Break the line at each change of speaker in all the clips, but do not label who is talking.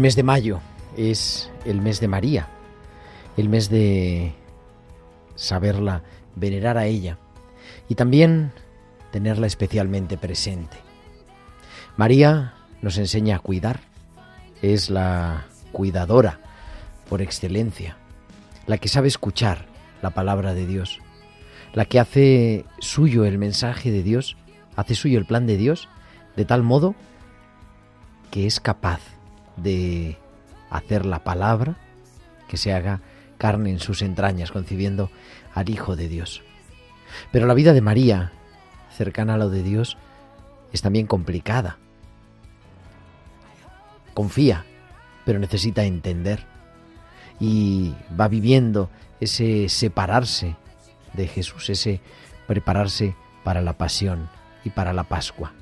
El mes de mayo es el mes de María, el mes de saberla, venerar a ella y también tenerla especialmente presente. María nos enseña a cuidar, es la cuidadora por excelencia, la que sabe escuchar la palabra de Dios, la que hace suyo el mensaje de Dios, hace suyo el plan de Dios, de tal modo que es capaz de hacer la palabra que se haga carne en sus entrañas, concibiendo al Hijo de Dios. Pero la vida de María, cercana a lo de Dios, es también complicada. Confía, pero necesita entender. Y va viviendo ese separarse de Jesús, ese prepararse para la pasión y para la Pascua.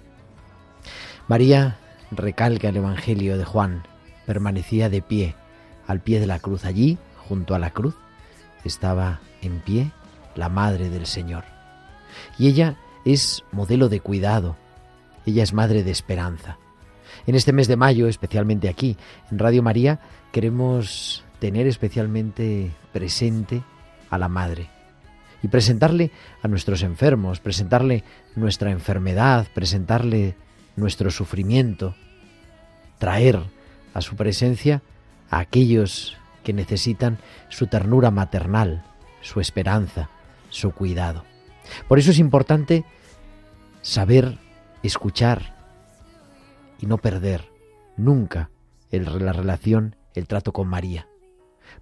María recalca el Evangelio de Juan, permanecía de pie, al pie de la cruz. Allí, junto a la cruz, estaba en pie la Madre del Señor. Y ella es modelo de cuidado, ella es madre de esperanza. En este mes de mayo, especialmente aquí, en Radio María, queremos tener especialmente presente a la Madre y presentarle a nuestros enfermos, presentarle nuestra enfermedad, presentarle nuestro sufrimiento, traer a su presencia a aquellos que necesitan su ternura maternal, su esperanza, su cuidado. Por eso es importante saber escuchar y no perder nunca la relación, el trato con María.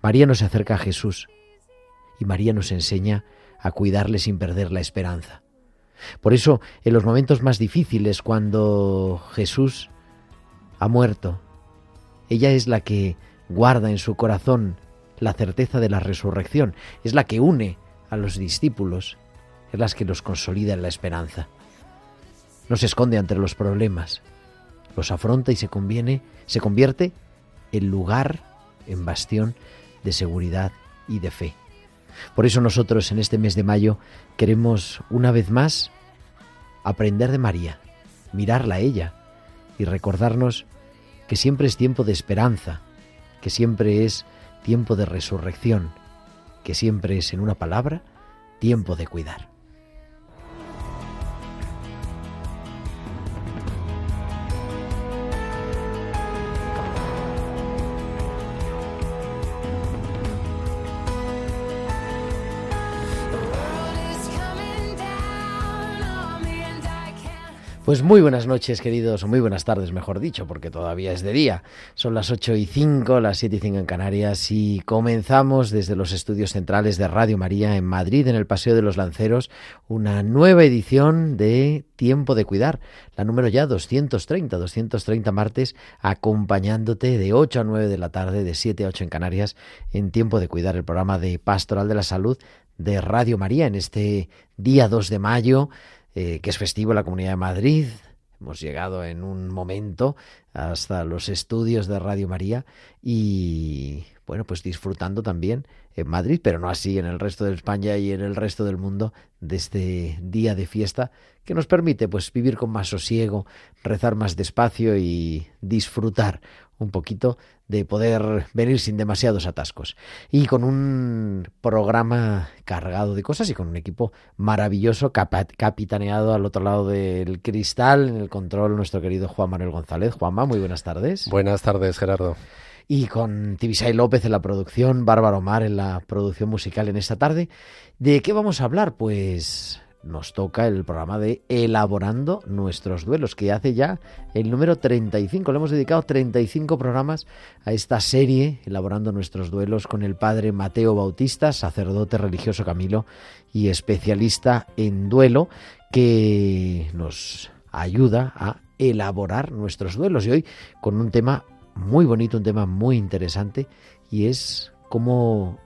María nos acerca a Jesús y María nos enseña a cuidarle sin perder la esperanza. Por eso, en los momentos más difíciles, cuando Jesús ha muerto, ella es la que guarda en su corazón la certeza de la resurrección, es la que une a los discípulos, es la que los consolida en la esperanza. No se esconde ante los problemas, los afronta y se conviene, se convierte en lugar, en bastión de seguridad y de fe. Por eso nosotros en este mes de mayo queremos una vez más aprender de María, mirarla a ella y recordarnos que siempre es tiempo de esperanza, que siempre es tiempo de resurrección, que siempre es, en una palabra, tiempo de cuidar. Pues muy buenas noches, queridos, o muy buenas tardes, mejor dicho, porque todavía es de día. Son las 8 y 5, las 7 y 5 en Canarias, y comenzamos desde los estudios centrales de Radio María en Madrid, en el Paseo de los Lanceros, una nueva edición de Tiempo de Cuidar, la número ya 230, 230 martes, acompañándote de 8 a 9 de la tarde, de 7 a 8 en Canarias, en Tiempo de Cuidar, el programa de Pastoral de la Salud de Radio María, en este día 2 de mayo eh, que es festivo en la Comunidad de Madrid. Hemos llegado en un momento hasta los estudios de Radio María y bueno, pues disfrutando también en Madrid, pero no así en el resto de España y en el resto del mundo de este día de fiesta que nos permite pues vivir con más sosiego, rezar más despacio y disfrutar un poquito de poder venir sin demasiados atascos. Y con un programa cargado de cosas y con un equipo maravilloso, capitaneado al otro lado del cristal, en el control, nuestro querido Juan Manuel González. Juanma, muy buenas tardes.
Buenas tardes, Gerardo.
Y con Tibisay López en la producción, Bárbara Omar en la producción musical en esta tarde. ¿De qué vamos a hablar? Pues nos toca el programa de Elaborando nuestros duelos, que hace ya el número 35. Le hemos dedicado 35 programas a esta serie, Elaborando nuestros duelos, con el padre Mateo Bautista, sacerdote religioso Camilo y especialista en duelo, que nos ayuda a elaborar nuestros duelos. Y hoy con un tema muy bonito, un tema muy interesante, y es como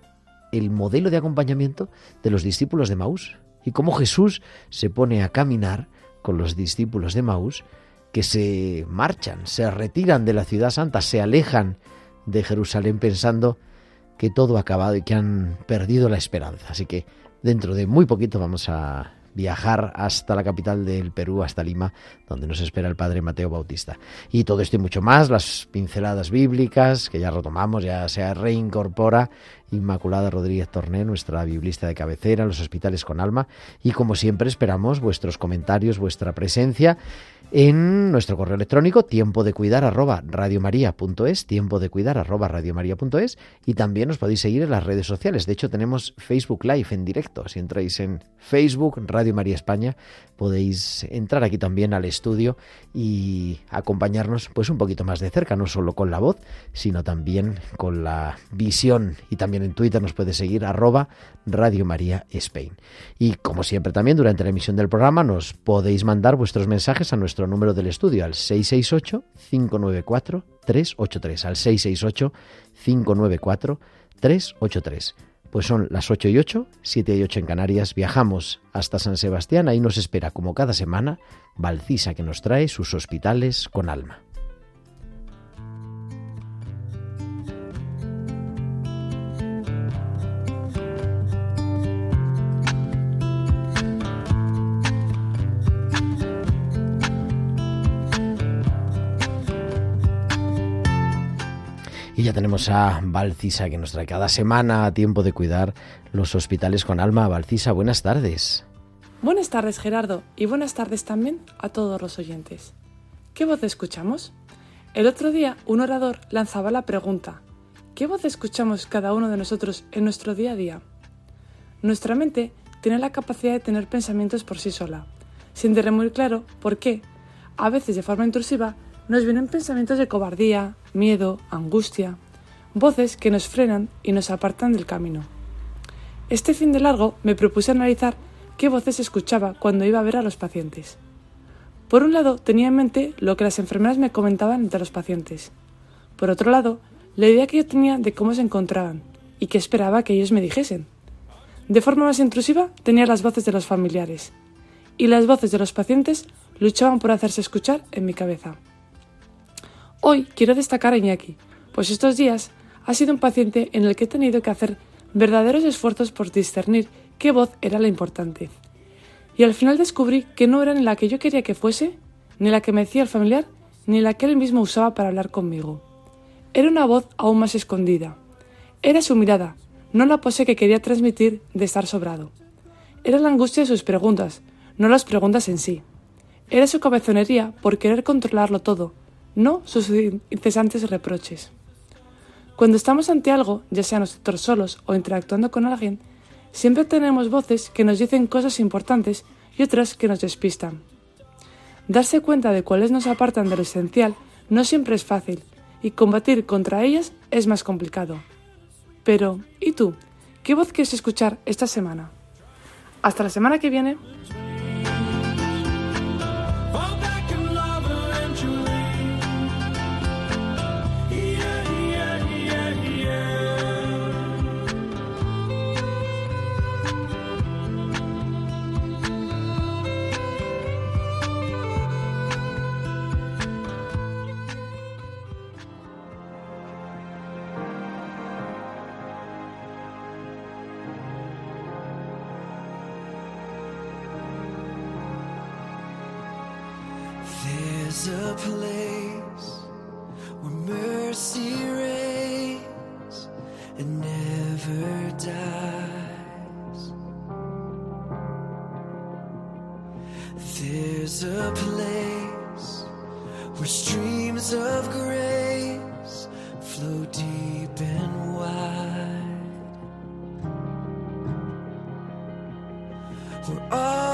el modelo de acompañamiento de los discípulos de Maús y cómo Jesús se pone a caminar con los discípulos de Maús que se marchan, se retiran de la ciudad santa, se alejan de Jerusalén pensando que todo ha acabado y que han perdido la esperanza. Así que dentro de muy poquito vamos a viajar hasta la capital del Perú, hasta Lima, donde nos espera el Padre Mateo Bautista. Y todo esto y mucho más, las pinceladas bíblicas, que ya retomamos, ya se reincorpora Inmaculada Rodríguez Torné, nuestra biblista de cabecera, los hospitales con alma. Y como siempre esperamos vuestros comentarios, vuestra presencia en nuestro correo electrónico tiempo de cuidar arroba radiomaria.es, tiempo de cuidar arroba radiomaria.es y también os podéis seguir en las redes sociales. De hecho tenemos Facebook Live en directo. Si entráis en Facebook, Radio María España, podéis entrar aquí también al estudio y acompañarnos pues un poquito más de cerca, no solo con la voz, sino también con la visión y también en Twitter nos puede seguir arroba Radio María Spain. Y como siempre también durante la emisión del programa nos podéis mandar vuestros mensajes a nuestro número del estudio al 668-594-383. Al 668-594-383. Pues son las 8 y 8, 7 y 8 en Canarias. Viajamos hasta San Sebastián. Ahí nos espera, como cada semana, Valcisa, que nos trae sus hospitales con alma. Y ya tenemos a Valcisa que nos trae cada semana a tiempo de cuidar los hospitales con alma. Valcisa, buenas tardes.
Buenas tardes Gerardo y buenas tardes también a todos los oyentes. ¿Qué voz escuchamos? El otro día un orador lanzaba la pregunta, ¿qué voz escuchamos cada uno de nosotros en nuestro día a día? Nuestra mente tiene la capacidad de tener pensamientos por sí sola, sin tener muy claro por qué, a veces de forma intrusiva, nos vienen pensamientos de cobardía, miedo, angustia, voces que nos frenan y nos apartan del camino. Este fin de largo me propuse analizar qué voces escuchaba cuando iba a ver a los pacientes. Por un lado, tenía en mente lo que las enfermeras me comentaban entre los pacientes. Por otro lado, la idea que yo tenía de cómo se encontraban y qué esperaba que ellos me dijesen. De forma más intrusiva, tenía las voces de los familiares. Y las voces de los pacientes luchaban por hacerse escuchar en mi cabeza. Hoy quiero destacar a Iñaki, pues estos días ha sido un paciente en el que he tenido que hacer verdaderos esfuerzos por discernir qué voz era la importante. Y al final descubrí que no era ni la que yo quería que fuese, ni la que me decía el familiar, ni la que él mismo usaba para hablar conmigo. Era una voz aún más escondida. Era su mirada, no la pose que quería transmitir de estar sobrado. Era la angustia de sus preguntas, no las preguntas en sí. Era su cabezonería por querer controlarlo todo, no sus incesantes reproches. Cuando estamos ante algo, ya sea nosotros solos o interactuando con alguien, siempre tenemos voces que nos dicen cosas importantes y otras que nos despistan. Darse cuenta de cuáles nos apartan de lo esencial no siempre es fácil y combatir contra ellas es más complicado. Pero, ¿y tú? ¿Qué voz quieres escuchar esta semana? Hasta la semana que viene.
We're all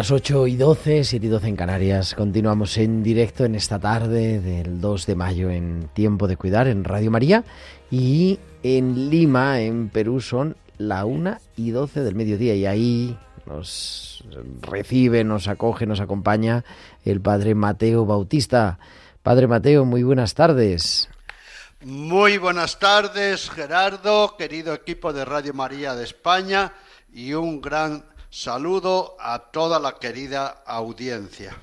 Las 8 y 12, 7 y 12 en Canarias. Continuamos en directo en esta tarde del 2 de mayo en Tiempo de Cuidar en Radio María. Y en Lima, en Perú, son la 1 y 12 del mediodía. Y ahí nos recibe, nos acoge, nos acompaña el Padre Mateo Bautista. Padre Mateo, muy buenas tardes.
Muy buenas tardes, Gerardo, querido equipo de Radio María de España, y un gran saludo a toda la querida audiencia.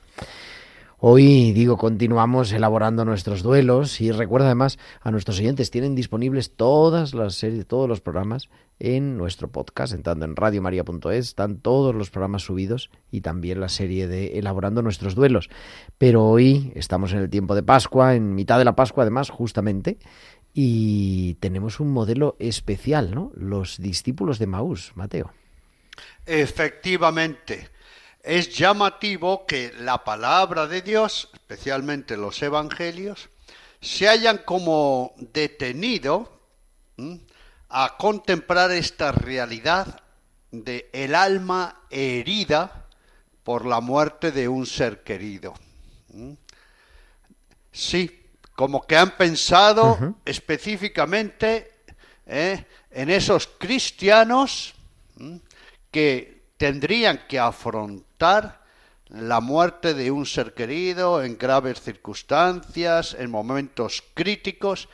Hoy, digo, continuamos elaborando nuestros duelos y recuerda además a nuestros oyentes, tienen disponibles todas las series, todos los programas en nuestro podcast, entrando en radiomaria.es, están todos los programas subidos y también la serie de Elaborando nuestros duelos. Pero hoy estamos en el tiempo de Pascua, en mitad de la Pascua además, justamente, y tenemos un modelo especial, ¿no? Los discípulos de Maús, Mateo.
Efectivamente, es llamativo que la palabra de Dios, especialmente los evangelios, se hayan como detenido ¿m? a contemplar esta realidad de el alma herida por la muerte de un ser querido. ¿m? Sí, como que han pensado específicamente ¿eh? en esos cristianos ¿m? Que tendrían que afrontar la muerte de un ser querido en graves circunstancias, en momentos críticos,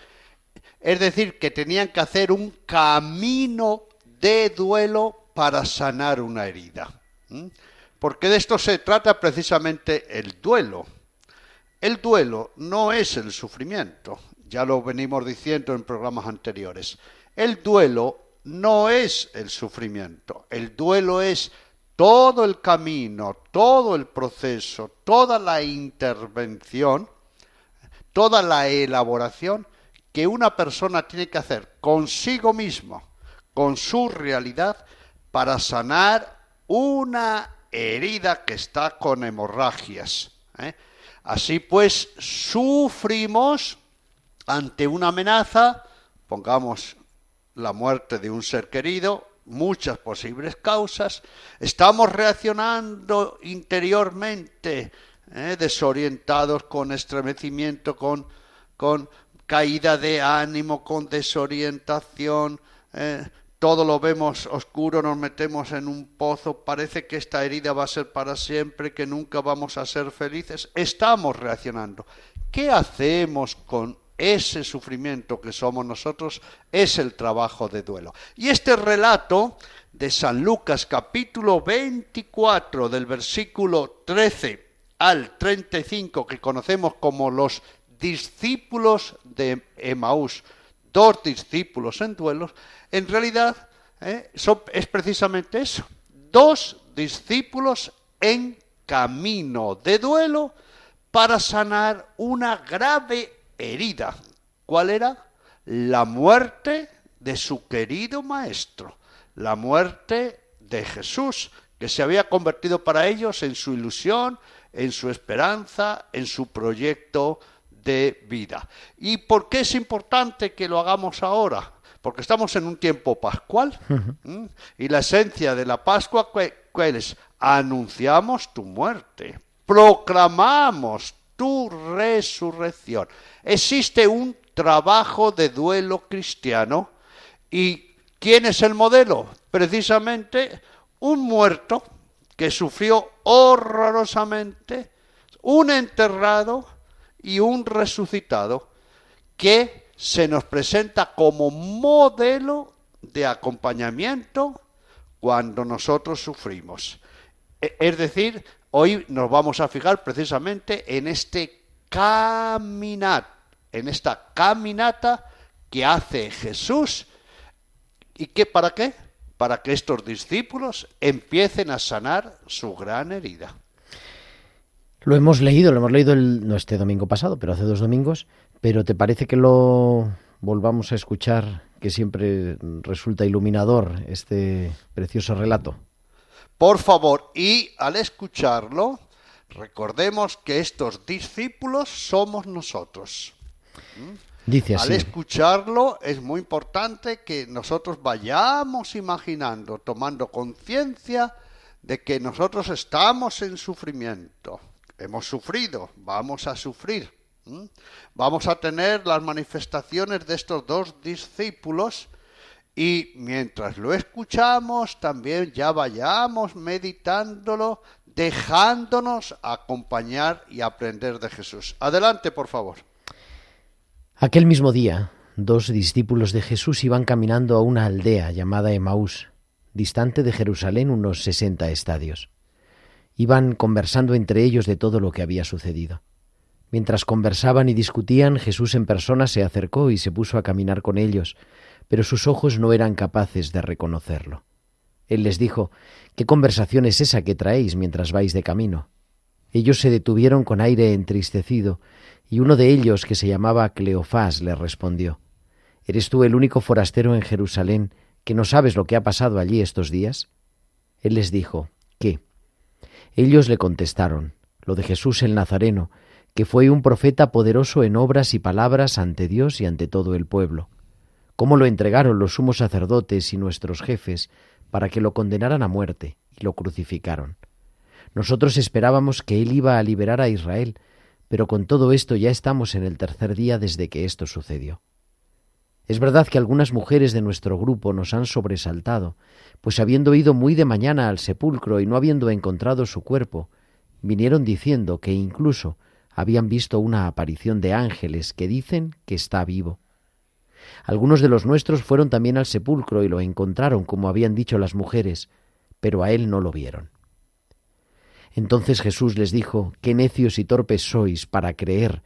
es decir, que tenían que hacer un camino de duelo para sanar una herida. Porque de esto se trata precisamente el duelo. El duelo no es el sufrimiento, ya lo venimos diciendo en programas anteriores. El duelo no es el sufrimiento, el duelo es todo el camino, todo el proceso, toda la intervención, toda la elaboración que una persona tiene que hacer consigo mismo, con su realidad, para sanar una herida que está con hemorragias. ¿eh? Así pues, sufrimos ante una amenaza, pongamos la muerte de un ser querido, muchas posibles causas, estamos reaccionando interiormente, ¿eh? desorientados, con estremecimiento, con, con caída de ánimo, con desorientación, ¿eh? todo lo vemos oscuro, nos metemos en un pozo, parece que esta herida va a ser para siempre, que nunca vamos a ser felices. Estamos reaccionando. ¿Qué hacemos con ese sufrimiento que somos nosotros? Es el trabajo de duelo. Y este relato de San Lucas capítulo 24 del versículo 13 al 35 que conocemos como los discípulos de Emaús, dos discípulos en duelos, en realidad ¿eh? es precisamente eso, dos discípulos en camino de duelo para sanar una grave herida. ¿Cuál era? La muerte de su querido maestro, la muerte de Jesús, que se había convertido para ellos en su ilusión, en su esperanza, en su proyecto de vida. ¿Y por qué es importante que lo hagamos ahora? Porque estamos en un tiempo pascual y la esencia de la Pascua, ¿cuál cuál es? Anunciamos tu muerte, proclamamos tu resurrección. Existe un trabajo de duelo cristiano y ¿quién es el modelo? Precisamente un muerto que sufrió horrorosamente, un enterrado y un resucitado que se nos presenta como modelo de acompañamiento cuando nosotros sufrimos. E- Es decir, hoy nos vamos a fijar precisamente en este caminat, en esta caminata que hace Jesús ¿Y qué para qué? Para que estos discípulos empiecen a sanar su gran herida.
Lo hemos leído, lo hemos leído no este domingo pasado, pero hace dos domingos. Pero ¿te parece que lo volvamos a escuchar, que siempre resulta iluminador este precioso relato?
Por favor, y al escucharlo, recordemos que estos discípulos somos nosotros.
Dice
Al
así.
escucharlo es muy importante que nosotros vayamos imaginando, tomando conciencia de que nosotros estamos en sufrimiento. Hemos sufrido, vamos a sufrir. Vamos a tener las manifestaciones de estos dos discípulos y mientras lo escuchamos también ya vayamos meditándolo, dejándonos acompañar y aprender de Jesús. Adelante, por favor.
Aquel mismo día, dos discípulos de Jesús iban caminando a una aldea llamada Emaús, distante de Jerusalén unos sesenta estadios. Iban conversando entre ellos de todo lo que había sucedido. Mientras conversaban y discutían, Jesús en persona se acercó y se puso a caminar con ellos, pero sus ojos no eran capaces de reconocerlo. Él les dijo, ¿Qué conversación es esa que traéis mientras vais de camino? Ellos se detuvieron con aire entristecido, y uno de ellos, que se llamaba Cleofás, le respondió, ¿Eres tú el único forastero en Jerusalén que no sabes lo que ha pasado allí estos días? Él les dijo, ¿qué? Ellos le contestaron, lo de Jesús el Nazareno, que fue un profeta poderoso en obras y palabras ante Dios y ante todo el pueblo. ¿Cómo lo entregaron los sumos sacerdotes y nuestros jefes para que lo condenaran a muerte y lo crucificaron? Nosotros esperábamos que él iba a liberar a Israel, pero con todo esto ya estamos en el tercer día desde que esto sucedió. Es verdad que algunas mujeres de nuestro grupo nos han sobresaltado, pues habiendo ido muy de mañana al sepulcro y no habiendo encontrado su cuerpo, vinieron diciendo que incluso habían visto una aparición de ángeles que dicen que está vivo. Algunos de los nuestros fueron también al sepulcro y lo encontraron como habían dicho las mujeres, pero a él no lo vieron. Entonces Jesús les dijo, qué necios y torpes sois para creer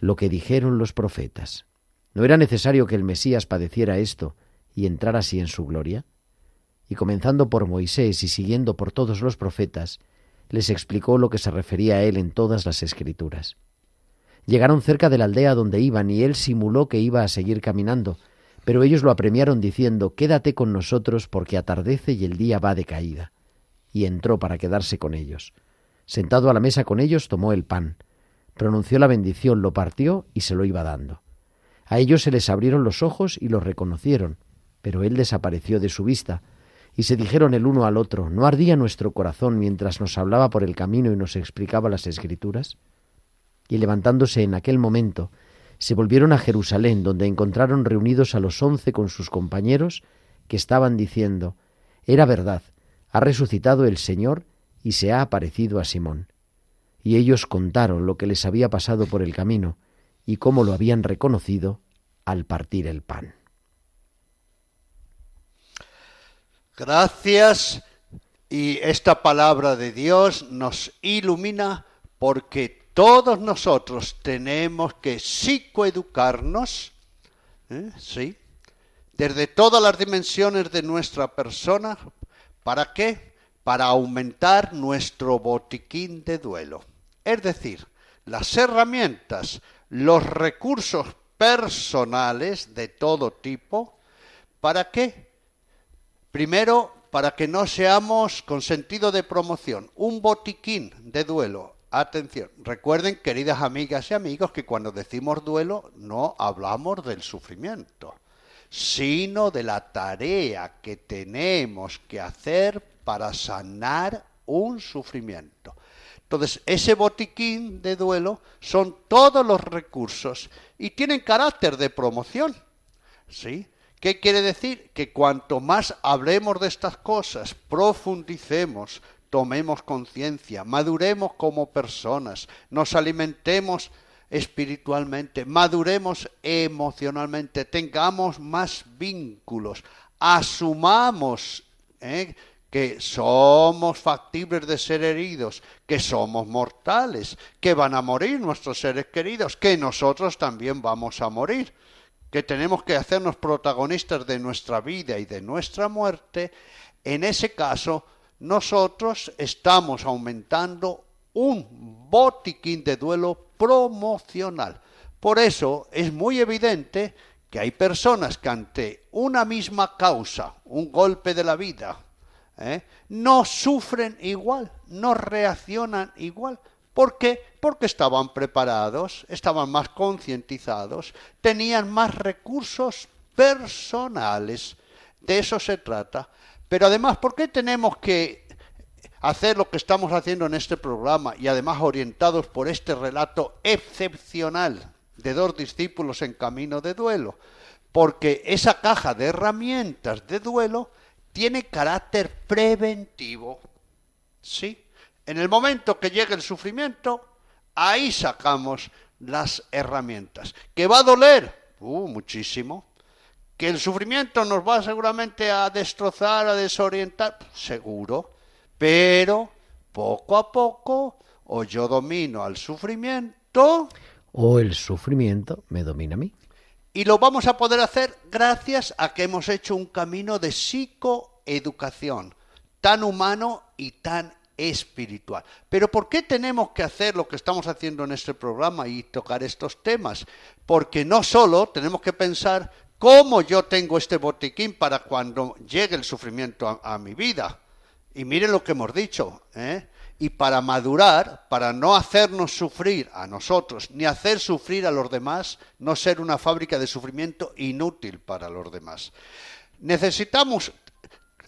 lo que dijeron los profetas. ¿No era necesario que el Mesías padeciera esto y entrara así en su gloria? Y comenzando por Moisés y siguiendo por todos los profetas, les explicó lo que se refería a él en todas las escrituras. Llegaron cerca de la aldea donde iban y él simuló que iba a seguir caminando, pero ellos lo apremiaron diciendo, Quédate con nosotros porque atardece y el día va de caída. Y entró para quedarse con ellos. Sentado a la mesa con ellos, tomó el pan, pronunció la bendición, lo partió y se lo iba dando. A ellos se les abrieron los ojos y los reconocieron, pero él desapareció de su vista, y se dijeron el uno al otro, ¿no ardía nuestro corazón mientras nos hablaba por el camino y nos explicaba las escrituras? Y levantándose en aquel momento, se volvieron a Jerusalén, donde encontraron reunidos a los once con sus compañeros, que estaban diciendo, Era verdad, ha resucitado el Señor y se ha aparecido a Simón. Y ellos contaron lo que les había pasado por el camino y cómo lo habían reconocido al partir el pan.
Gracias. Y esta palabra de Dios nos ilumina porque todos nosotros tenemos que psicoeducarnos, ¿eh? ¿sí? Desde todas las dimensiones de nuestra persona. ¿Para qué? Para aumentar nuestro botiquín de duelo. Es decir, las herramientas, los recursos personales de todo tipo. ¿Para qué? Primero, para que no seamos con sentido de promoción, un botiquín de duelo. Atención, recuerden, queridas amigas y amigos, que cuando decimos duelo no hablamos del sufrimiento, sino de la tarea que tenemos que hacer para sanar un sufrimiento. Entonces, ese botiquín de duelo son todos los recursos y tienen carácter de promoción. ¿Sí? ¿Qué quiere decir? Que cuanto más hablemos de estas cosas, profundicemos, tomemos conciencia, maduremos como personas, nos alimentemos espiritualmente, maduremos emocionalmente, tengamos más vínculos, asumamos ¿eh? que somos factibles de ser heridos, que somos mortales, que van a morir nuestros seres queridos, que nosotros también vamos a morir, que tenemos que hacernos protagonistas de nuestra vida y de nuestra muerte, en ese caso nosotros estamos aumentando un botiquín de duelo promocional. Por eso es muy evidente que hay personas que ante una misma causa, un golpe de la vida, ¿eh? no sufren igual, no reaccionan igual. ¿Por qué? Porque estaban preparados, estaban más concientizados, tenían más recursos personales. De eso se trata. Pero además, ¿por qué tenemos que hacer lo que estamos haciendo en este programa y además orientados por este relato excepcional de dos discípulos en camino de duelo? Porque esa caja de herramientas de duelo tiene carácter preventivo. ¿Sí? En el momento que llegue el sufrimiento, ahí sacamos las herramientas. ¿Que va a doler? Uh, muchísimo que el sufrimiento nos va seguramente a destrozar, a desorientar, seguro, pero poco a poco o yo domino al sufrimiento
O el sufrimiento me domina a mí.
y lo vamos a poder hacer gracias a que hemos hecho un camino de psicoeducación tan humano y tan espiritual. Pero ¿por qué tenemos que hacer lo que estamos haciendo en este programa y tocar estos temas? Porque no solo tenemos que pensar cómo yo tengo este botiquín para cuando llegue el sufrimiento a, a mi vida. Y miren lo que hemos dicho, ¿eh? Y para madurar, para no hacernos sufrir a nosotros, ni hacer sufrir a los demás, no ser una fábrica de sufrimiento inútil para los demás. Necesitamos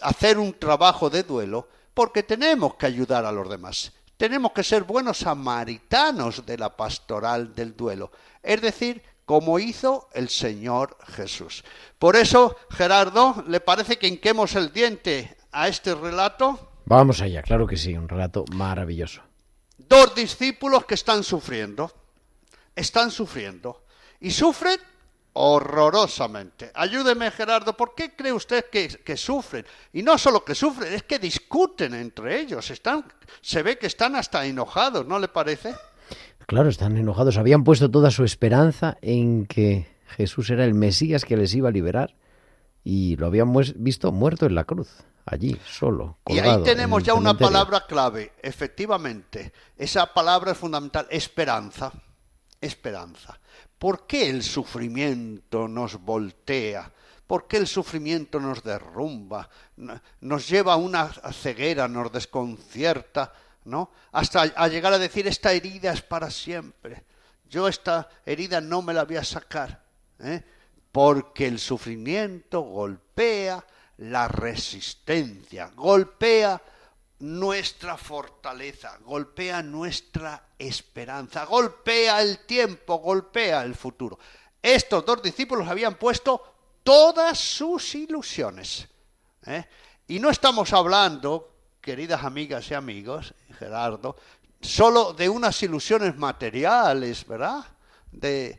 hacer un trabajo de duelo porque tenemos que ayudar a los demás. Tenemos que ser buenos samaritanos de la pastoral del duelo. Es decir, como hizo el Señor Jesús. Por eso, Gerardo, ¿le parece que hinquemos el diente a este relato?
Vamos allá, claro que sí, un relato maravilloso.
Dos discípulos que están sufriendo, están sufriendo y sufren horrorosamente. Ayúdeme, Gerardo, ¿por qué cree usted que, que sufren? Y no solo que sufren, es que discuten entre ellos. Están, se ve que están hasta enojados, ¿no le parece?
Claro, están enojados. Habían puesto toda su esperanza en que Jesús era el Mesías que les iba a liberar y lo habían visto muerto en la cruz, allí, solo.
Y ahí tenemos ya una palabra clave, efectivamente. Esa palabra es fundamental, esperanza. Esperanza. ¿Por qué el sufrimiento nos voltea? ¿Por qué el sufrimiento nos derrumba? No- Nos lleva a una ceguera, nos desconcierta, Hasta a llegar a decir esta herida es para siempre. Yo esta herida no me la voy a sacar, ¿eh? porque el sufrimiento golpea la resistencia, golpea nuestra fortaleza, golpea nuestra esperanza, golpea el tiempo, golpea el futuro. Estos dos discípulos habían puesto todas sus ilusiones. ¿eh? Y no estamos hablando, queridas amigas y amigos, Gerardo, solo de unas ilusiones materiales, ¿verdad? De,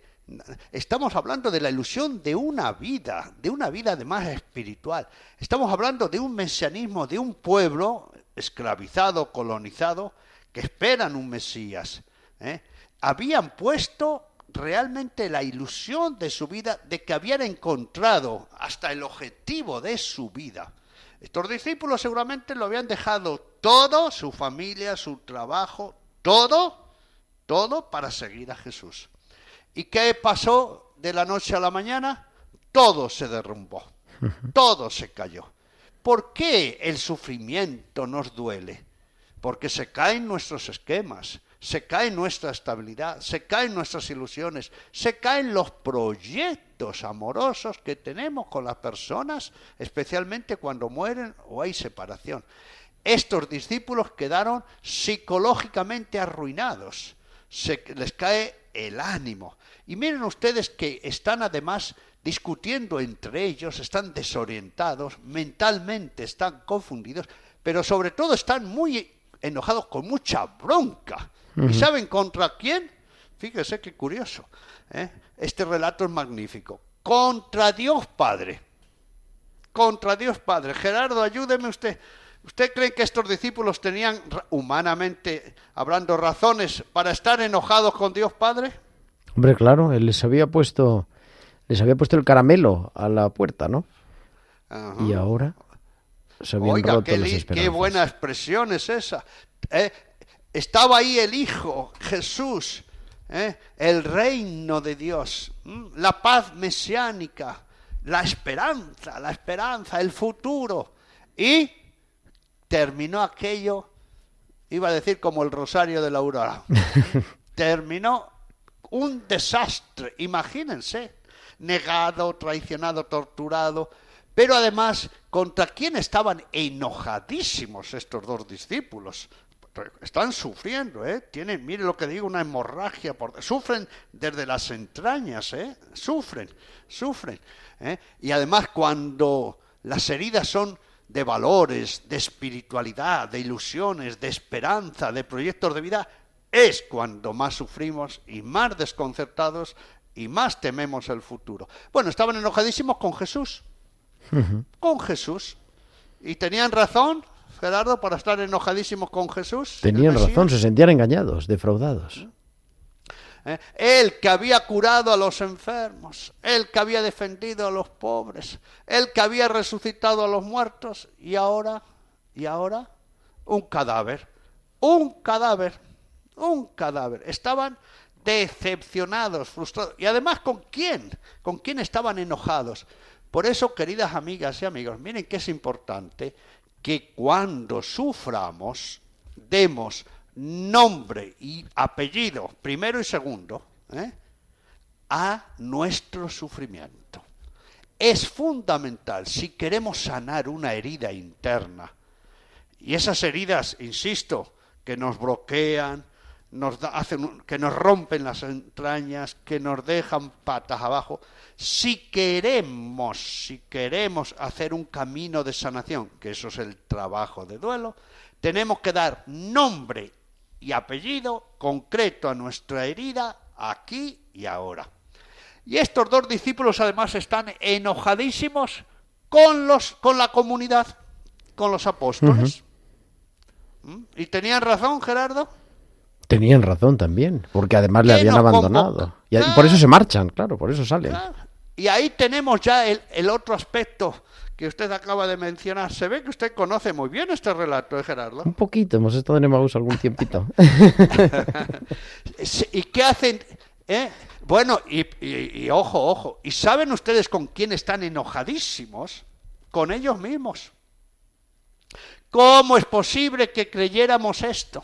estamos hablando de la ilusión de una vida, de una vida además espiritual. Estamos hablando de un mesianismo, de un pueblo esclavizado, colonizado, que esperan un Mesías. ¿eh? Habían puesto realmente la ilusión de su vida de que habían encontrado hasta el objetivo de su vida. Estos discípulos seguramente lo habían dejado todo, su familia, su trabajo, todo, todo para seguir a Jesús. ¿Y qué pasó de la noche a la mañana? Todo se derrumbó, todo se cayó. ¿Por qué el sufrimiento nos duele? Porque se caen nuestros esquemas, se cae nuestra estabilidad, se caen nuestras ilusiones, se caen los proyectos amorosos que tenemos con las personas, especialmente cuando mueren o hay separación. Estos discípulos quedaron psicológicamente arruinados, se les cae el ánimo. Y miren ustedes que están además discutiendo entre ellos, están desorientados, mentalmente están confundidos, pero sobre todo están muy enojados con mucha bronca. ¿Y saben contra quién? Fíjese qué curioso. ¿eh? Este relato es magnífico. Contra Dios Padre. Contra Dios Padre. Gerardo, ayúdeme usted. ¿Usted cree que estos discípulos tenían, humanamente hablando, razones para estar enojados con Dios Padre?
Hombre, claro, él les había puesto, les había puesto el caramelo a la puerta, ¿no?
Ajá.
Y ahora se habían
Oiga,
roto
qué,
las esperanzas.
qué buena expresión es esa. Eh, estaba ahí el Hijo, Jesús, eh, el reino de Dios, ¿m? la paz mesiánica, la esperanza, la esperanza, el futuro. Y terminó aquello, iba a decir como el rosario de la aurora, terminó un desastre, imagínense, negado, traicionado, torturado, pero además, ¿contra quién estaban enojadísimos estos dos discípulos? Están sufriendo, ¿eh? Tienen, mire lo que digo, una hemorragia, por, sufren desde las entrañas, ¿eh? Sufren, sufren. ¿eh? Y además cuando las heridas son de valores, de espiritualidad, de ilusiones, de esperanza, de proyectos de vida, es cuando más sufrimos y más desconcertados y más tememos el futuro. Bueno, estaban enojadísimos con Jesús, con Jesús. Y tenían razón, Gerardo, para estar enojadísimos con Jesús.
Tenían razón, se sentían engañados, defraudados.
¿eh? Él que había curado a los enfermos, él que había defendido a los pobres, él que había resucitado a los muertos y ahora, y ahora, un cadáver, un cadáver, un cadáver. Estaban decepcionados, frustrados. Y además, ¿con quién? ¿Con quién estaban enojados? Por eso, queridas amigas y amigos, miren que es importante que cuando suframos, demos nombre y apellido, primero y segundo, ¿eh? a nuestro sufrimiento. Es fundamental si queremos sanar una herida interna. Y esas heridas, insisto, que nos bloquean, nos hacen que nos rompen las entrañas, que nos dejan patas abajo. Si queremos, si queremos hacer un camino de sanación, que eso es el trabajo de duelo, tenemos que dar nombre y apellido concreto a nuestra herida aquí y ahora. Y estos dos discípulos además están enojadísimos con los con la comunidad, con los apóstoles. ¿Mm? ¿Y tenían razón, Gerardo?
Tenían razón también, porque además le
¿Qué
habían abandonado.
convoca?
Y, por eso se marchan, claro, por eso salen.
Claro. Y ahí tenemos ya el, el otro aspecto que usted acaba de mencionar. Se ve que usted conoce muy bien este relato, ¿eh, Gerardo?
Un poquito, hemos estado en Emmaus algún tiempito.
¿Y qué hacen? ¿Eh? Bueno, y, y- y ojo, ojo. ¿Y saben ustedes con quién están enojadísimos? Con ellos mismos. ¿Cómo es posible que creyéramos esto?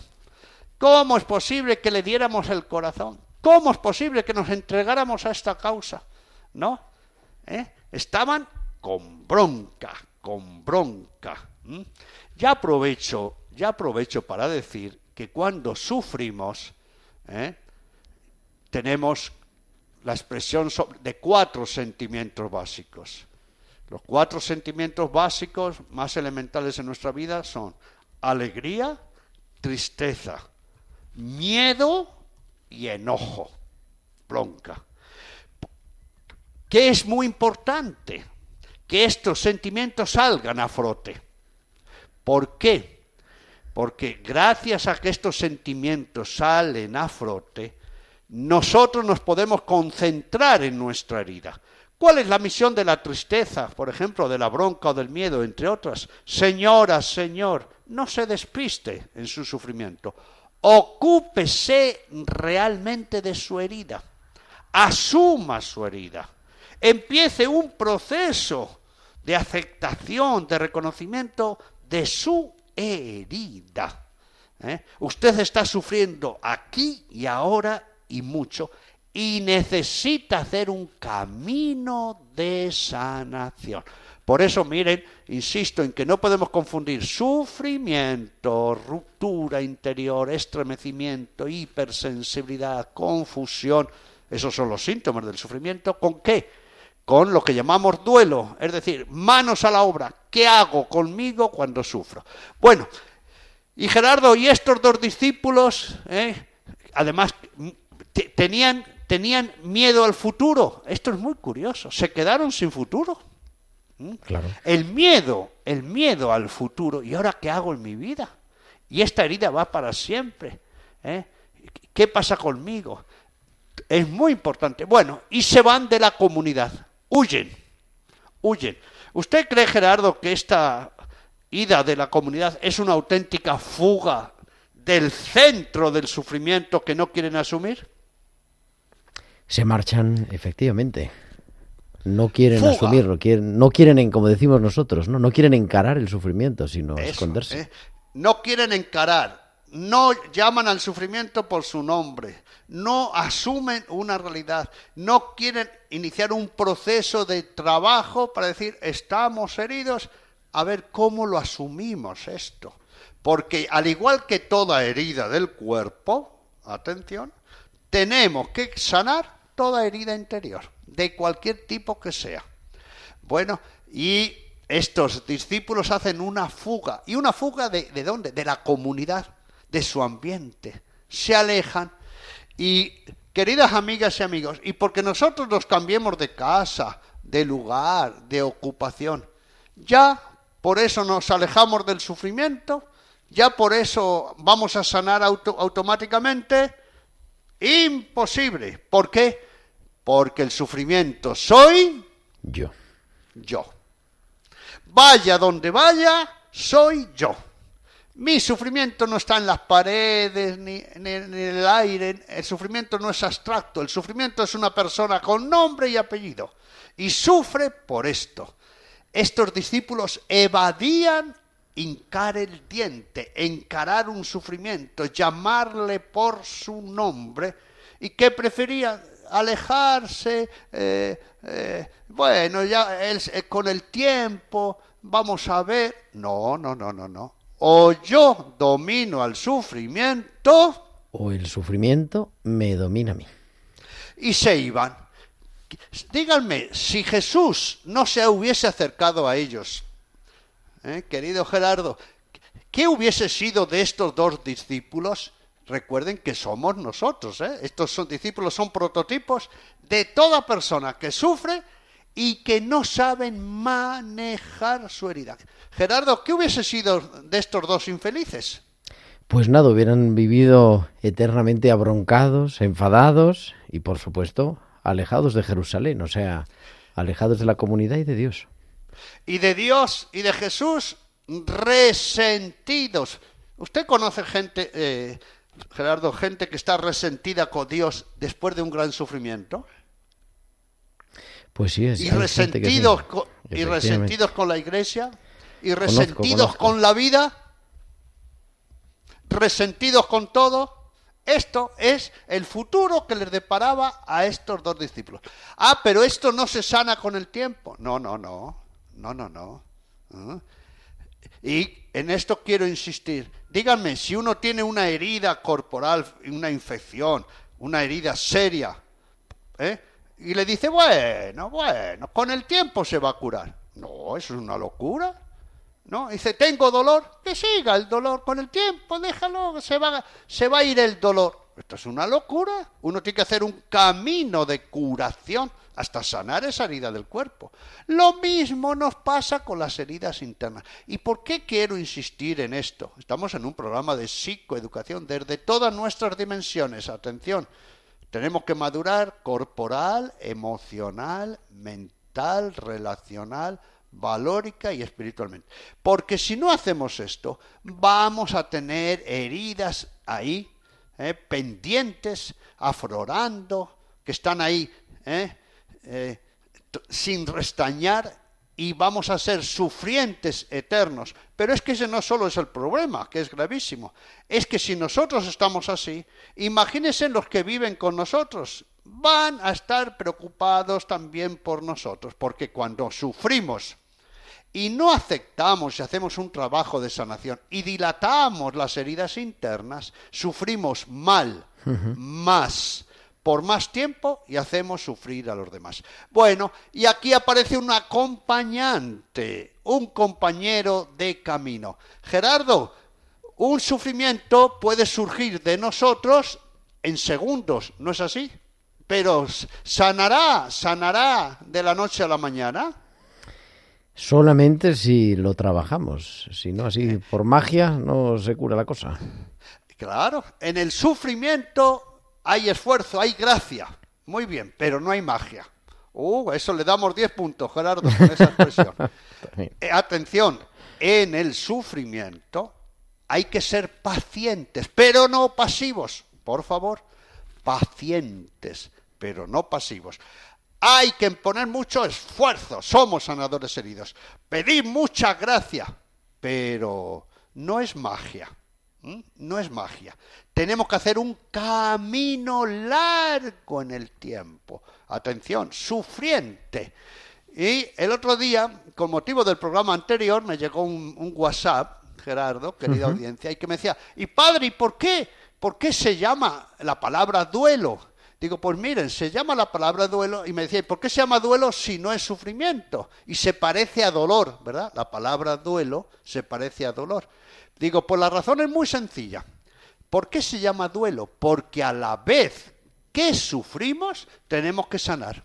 ¿Cómo es posible que le diéramos el corazón? ¿Cómo es posible que nos entregáramos a esta causa? ¿No? ¿Eh? Estaban con bronca, con bronca. ¿m? Ya aprovecho, ya aprovecho para decir que cuando sufrimos, ¿eh? tenemos la expresión de cuatro sentimientos básicos. Los cuatro sentimientos básicos más elementales en nuestra vida son alegría, tristeza, miedo y enojo, bronca. Que es muy importante que estos sentimientos salgan a frote. ¿Por qué? Porque gracias a que estos sentimientos salen a frote, nosotros nos podemos concentrar en nuestra herida. ¿Cuál es la misión de la tristeza, por ejemplo, de la bronca o del miedo, entre otras? Señora, Señor, no se despiste en su sufrimiento. Ocúpese realmente de su herida. Asuma su herida. Empiece un proceso de aceptación, de reconocimiento de su herida. ¿eh? Usted está sufriendo aquí y ahora y mucho y necesita hacer un camino de sanación. Por eso, miren, insisto en que no podemos confundir sufrimiento, ruptura interior, estremecimiento, hipersensibilidad, confusión. Esos son los síntomas del sufrimiento. ¿Con qué? Con lo que llamamos duelo, es decir, manos a la obra. ¿Qué hago conmigo cuando sufro? Bueno, y Gerardo y estos dos discípulos, ¿eh? además, te- tenían, tenían miedo al futuro. Esto es muy curioso. Se quedaron sin futuro.
Claro.
El miedo, el miedo al futuro. ¿Y ahora qué hago en mi vida? Y esta herida va para siempre. ¿eh? ¿Qué pasa conmigo? Es muy importante. Bueno, y se van de la comunidad. Huyen. Huyen. ¿Usted cree, Gerardo, que esta ida de la comunidad es una auténtica fuga del centro del sufrimiento que no quieren asumir?
Se marchan, efectivamente. No quieren
Fuga.
asumirlo, quieren, no quieren, en- como decimos nosotros, ¿no? no quieren encarar el sufrimiento, sino
Eso,
esconderse.
¿eh? No quieren encarar, no llaman al sufrimiento por su nombre, no asumen una realidad, no quieren iniciar un proceso de trabajo para decir, estamos heridos, a ver cómo lo asumimos esto. Porque al igual que toda herida del cuerpo, atención, tenemos que sanar toda herida interior, de cualquier tipo que sea. Bueno, y estos discípulos hacen una fuga. ¿Y una fuga de, de dónde? De la comunidad, de su ambiente. Se alejan. Y, queridas amigas y amigos, y porque nosotros nos cambiemos de casa, de lugar, de ocupación, ya por eso nos alejamos del sufrimiento, ya por eso vamos a sanar auto- automáticamente. Imposible. ¿Por qué? Porque el sufrimiento soy
Yo.
yo. Vaya donde vaya, soy yo. Mi sufrimiento no está en las paredes ni, ni- ni en el aire. El sufrimiento no es abstracto. El sufrimiento es una persona con nombre y apellido. Y sufre por esto. Estos discípulos evadían hincar el diente, encarar un sufrimiento, llamarle por su nombre. ¿Y qué preferían? Alejarse. eh, eh, bueno, ya con el tiempo vamos a ver. No, no, no, no, no. O yo domino al sufrimiento
O el sufrimiento me domina a mí.
y se iban. Díganme, si Jesús no se hubiese acercado a ellos, ¿eh? querido Gerardo, ¿qué hubiese sido de estos dos discípulos? Recuerden que somos nosotros, ¿eh? estos son discípulos, son prototipos de toda persona que sufre y que no saben manejar su herida. Gerardo, ¿qué hubiese sido de estos dos infelices?
Pues nada, hubieran vivido eternamente abroncados, enfadados y, por supuesto, alejados de Jerusalén, o sea, alejados de la comunidad y de Dios.
y de Dios y de Jesús resentidos. ¿Usted conoce gente, eh, Gerardo, gente que está resentida con Dios después de un gran sufrimiento?
Pues sí, es
Y resentidos, con, y
Efectivamente.
resentidos con la iglesia, y resentidos
conozco.
con la vida, resentidos con todo. Esto es el futuro que les deparaba a estos dos discípulos. Ah, pero esto no se sana con el tiempo. No, no, no. No, no, no. ¿Ah? Y en esto quiero insistir. Díganme, si uno tiene una herida corporal, una infección, una herida seria, ¿eh? y le dice, bueno, bueno, con el tiempo se va a curar. No, eso es una locura. ¿No? Dice, tengo dolor, que siga el dolor con el tiempo, déjalo, se va, se va a ir el dolor. Esto es una locura. Uno tiene que hacer un camino de curación hasta sanar esa herida del cuerpo. Lo mismo nos pasa con las heridas internas. ¿Y por qué quiero insistir en esto? Estamos en un programa de psicoeducación desde todas nuestras dimensiones. Atención, tenemos que madurar corporal, emocional, mental, relacional, valórica y espiritualmente. Porque si no hacemos esto, vamos a tener heridas ahí, ¿eh? pendientes, aflorando, que están ahí, ¿eh? Eh, sin restañar y vamos a ser sufrientes eternos. Pero es que ese no solo es el problema, que es gravísimo. Es que si nosotros estamos así, imagínense los que viven con nosotros. Van a estar preocupados también por nosotros, porque cuando sufrimos y no aceptamos y hacemos un trabajo de sanación y dilatamos las heridas internas, sufrimos mal, más, por más tiempo y hacemos sufrir a los demás. Bueno, y aquí aparece un acompañante, un compañero de camino. Gerardo, un sufrimiento puede surgir de nosotros en segundos, ¿no es así? Pero sanará, sanará de la noche a la mañana.
Solamente si lo trabajamos, si no así por magia no se cura la cosa.
Claro, en el sufrimiento hay esfuerzo, hay gracia. Muy bien, pero no hay magia. Uh, eso le damos 10 puntos, Gerardo, con esa expresión. Eh, atención, en el sufrimiento hay que ser pacientes, pero no pasivos. Por favor, pacientes, pero no pasivos. Hay que poner mucho esfuerzo. Somos sanadores heridos. Pedid mucha gracia, pero no es magia. ¿M? No es magia. Tenemos que hacer un camino largo en el tiempo. Atención, sufriente. Y el otro día, con motivo del programa anterior, me llegó un, un WhatsApp, Gerardo, querida audiencia, y que me decía, y padre, ¿y por qué? ¿Por qué se llama la palabra duelo? Digo, pues miren, se llama la palabra duelo y me decía, ¿y por qué se llama duelo si no es sufrimiento? Y se parece a dolor, ¿verdad? La palabra duelo se parece a dolor. Digo, pues la razón es muy sencilla. ¿Por qué se llama duelo? Porque a la vez que sufrimos, tenemos que sanar.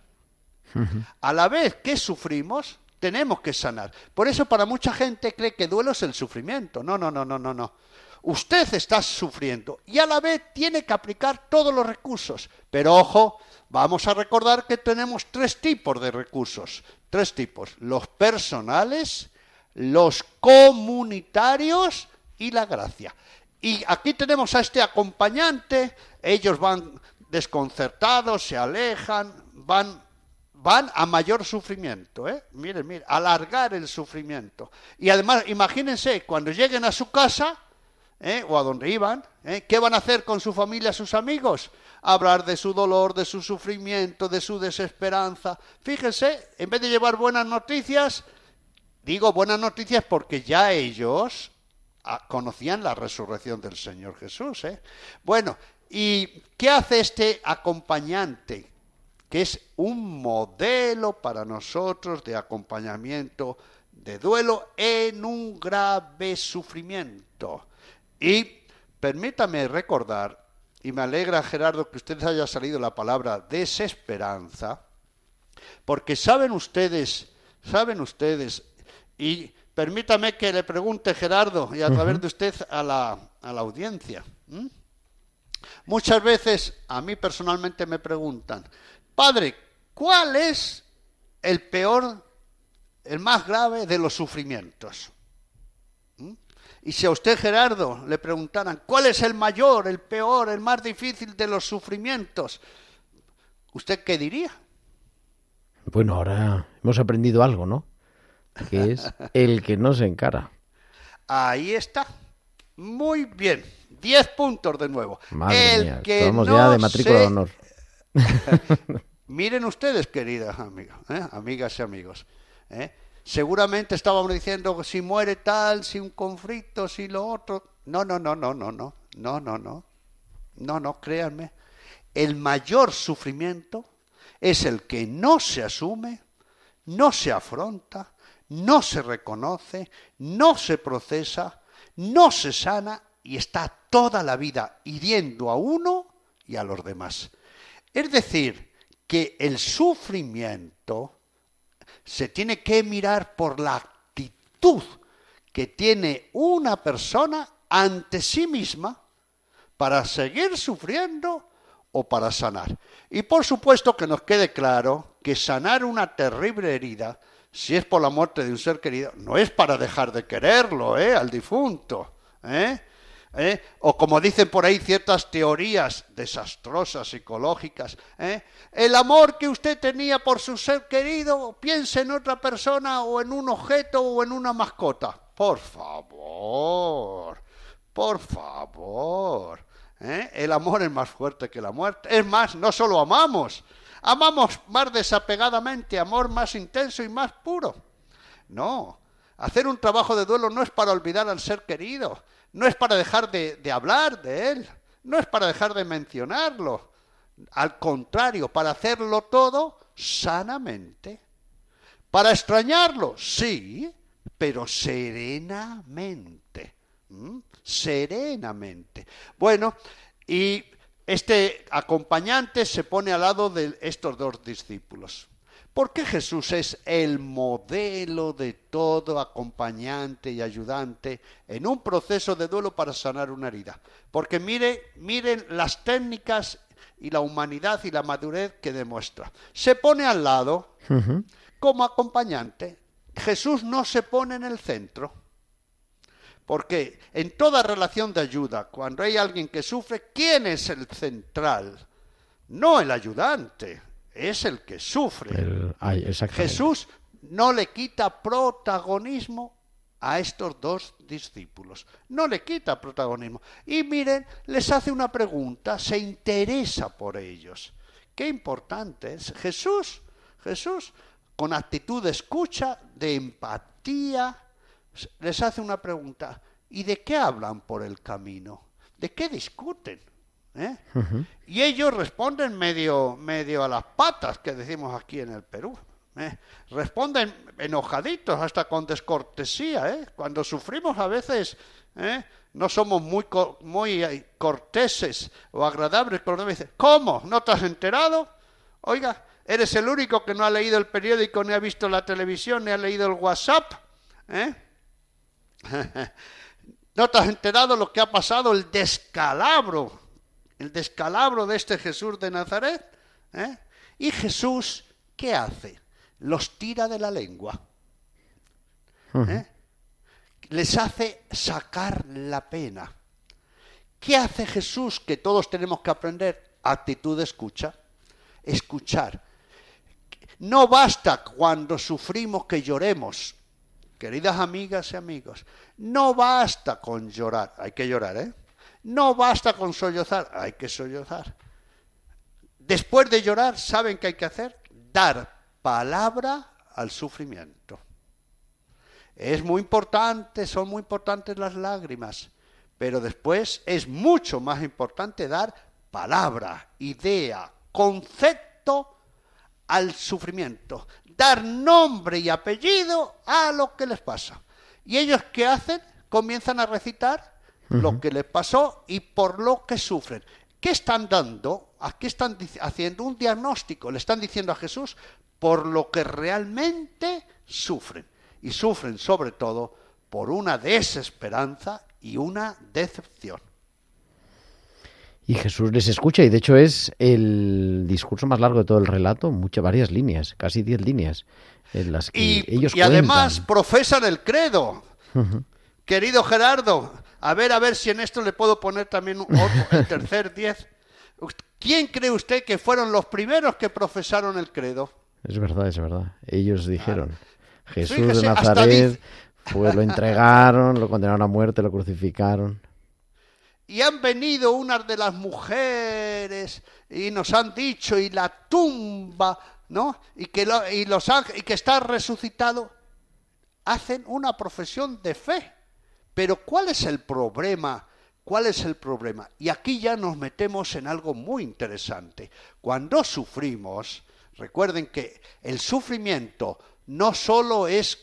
A la vez que sufrimos, tenemos que sanar. Por eso para mucha gente cree que duelo es el sufrimiento. No, no, no, no, no, no. Usted está sufriendo y a la vez tiene que aplicar todos los recursos. Pero ojo, vamos a recordar que tenemos tres tipos de recursos. Tres tipos. Los personales, los comunitarios y la gracia. Y aquí tenemos a este acompañante. Ellos van desconcertados, se alejan, van van a mayor sufrimiento, ¿eh? Miren, miren, alargar el sufrimiento. Y además, imagínense, cuando lleguen a su casa, ¿eh? o a donde iban, ¿eh? ¿qué van a hacer con su familia, sus amigos? Hablar de su dolor, de su sufrimiento, de su desesperanza. Fíjense, en vez de llevar buenas noticias, digo buenas noticias porque ya ellos conocían la resurrección del Señor Jesús. ¿eh? Bueno, ¿y qué hace este acompañante? que es un modelo para nosotros de acompañamiento de duelo en un grave sufrimiento. Y permítame recordar, y me alegra Gerardo que usted haya salido la palabra desesperanza, porque saben ustedes, saben ustedes, y permítame que le pregunte Gerardo, y a través de usted a la, a la audiencia. Muchas veces a mí personalmente me preguntan, Padre, ¿cuál es el peor, el más grave de los sufrimientos? ¿Mm? Y si a usted, Gerardo, le preguntaran, ¿cuál es el mayor, el peor, el más difícil de los sufrimientos? ¿Usted qué diría?
Bueno, ahora hemos aprendido algo, ¿no? Que es el que no se encara.
Ahí está. Muy bien. Diez puntos de nuevo.
Madre
el
mía,
que
estamos
no
ya de matrícula
se
de honor.
Miren ustedes, queridas amigas, ¿eh? amigas y amigos. ¿eh? Seguramente estábamos diciendo si muere tal, si un conflicto, si lo otro. No, no, no, no, no, no, no, no, no. No, no, créanme. El mayor sufrimiento es el que no se asume, no se afronta, no se reconoce, no se procesa, no se sana y está toda la vida hiriendo a uno y a los demás. Es decir, que el sufrimiento se tiene que mirar por la actitud que tiene una persona ante sí misma para seguir sufriendo o para sanar. Y por supuesto que nos quede claro que sanar una terrible herida, si es por la muerte de un ser querido, no es para dejar de quererlo, ¿eh? Al difunto, ¿eh? ¿eh? o como dicen por ahí ciertas teorías desastrosas, psicológicas, ¿eh? el amor que usted tenía por su ser querido, piense en otra persona o en un objeto o en una mascota. Por favor, por favor. ¿eh? El amor es más fuerte que la muerte. Es más, no solo amamos, amamos más desapegadamente, amor más intenso y más puro. No, hacer un trabajo de duelo no es para olvidar al ser querido, no es para dejar de, de hablar de él, no es para dejar de mencionarlo. Al contrario, para hacerlo todo sanamente. Para extrañarlo, sí, pero serenamente. Serenamente. Bueno, y este acompañante se pone al lado de estos dos discípulos. ¿Por qué Jesús es el modelo de todo acompañante y ayudante en un proceso de duelo para sanar una herida? Porque mire, miren las técnicas y la humanidad y la madurez que demuestra. Se pone al lado como acompañante. Jesús no se pone en el centro. Porque en toda relación de ayuda, cuando hay alguien que sufre, ¿quién es el central? No el ayudante, es el que sufre.
El- ay, exactamente.
Jesús no le quita protagonismo a estos dos discípulos. No le quita protagonismo. Y miren, les hace una pregunta, se interesa por ellos. Qué importante es. Jesús, Jesús, con actitud de escucha, de empatía, les hace una pregunta. ¿Y de qué hablan por el camino? ¿De qué discuten? ¿Eh? Y ellos responden medio, medio a las patas, que decimos aquí en el Perú. ¿eh? Responden enojaditos, hasta con descortesía. ¿eh? Cuando sufrimos a veces ¿eh? no somos muy, co- muy corteses o agradables. Cuando me dicen, ¿cómo? ¿No te has enterado? Oiga, eres el único que no ha leído el periódico, ni ha visto la televisión, ni ha leído el WhatsApp. ¿eh? ¿No te has enterado lo que ha pasado? El descalabro, el descalabro de este Jesús de Nazaret. ¿eh? Y Jesús, ¿qué hace? Los tira de la lengua. ¿eh? Les hace sacar la pena. ¿Qué hace Jesús que todos tenemos que aprender? Actitud de escucha. Escuchar. No basta cuando sufrimos que lloremos. Queridas amigas y amigos, no basta con llorar, hay que llorar, ¿eh? No basta con sollozar, hay que sollozar. Después de llorar, ¿saben qué hay que hacer? Dar palabra al sufrimiento. Es muy importante, son muy importantes las lágrimas, pero después es mucho más importante dar palabra, idea, concepto al sufrimiento, dar nombre y apellido a lo que les pasa. ¿Y ellos qué hacen? Comienzan a recitar lo que les pasó y por lo que sufren. ¿Qué están dando? Aquí están haciendo un diagnóstico, le están diciendo a Jesús por lo que realmente sufren. Y sufren sobre todo por una desesperanza y una decepción.
Y Jesús les escucha y de hecho es el discurso más largo de todo el relato, muchas varias líneas, casi diez líneas, en las que
Y,
ellos
y además profesan el credo. Querido Gerardo, a ver, a ver si en esto le puedo poner también un- otro, el tercer diez. ¿Quién cree usted que fueron los primeros que profesaron el credo?
Es verdad, es verdad. Ellos dijeron, Jesús
Fíjese,
de Nazaret, fue, lo entregaron, lo condenaron a muerte, lo crucificaron.
Y han venido unas de las mujeres y nos han dicho y la tumba, ¿no? Y que, lo- y los y que está resucitado. Hacen una profesión de fe. Pero ¿cuál es el problema? ¿Cuál es el problema? Y aquí ya nos metemos en algo muy interesante. Cuando sufrimos, recuerden que el sufrimiento no solo es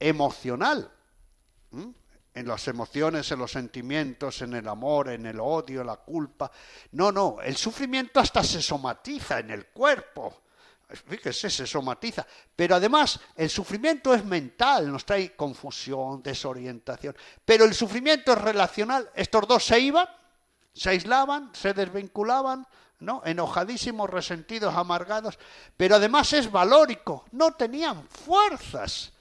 emocional. En las emociones, en los sentimientos, en el amor, en el odio, la culpa. No, no, el sufrimiento hasta se somatiza en el cuerpo. Fíjese, se somatiza. Pero además, el sufrimiento es mental, nos trae confusión, desorientación. Pero el sufrimiento es relacional. Estos dos se iban, se aislaban, se desvinculaban, ¿no? Enojadísimos, resentidos, amargados. Pero además es valórico. No tenían fuerzas.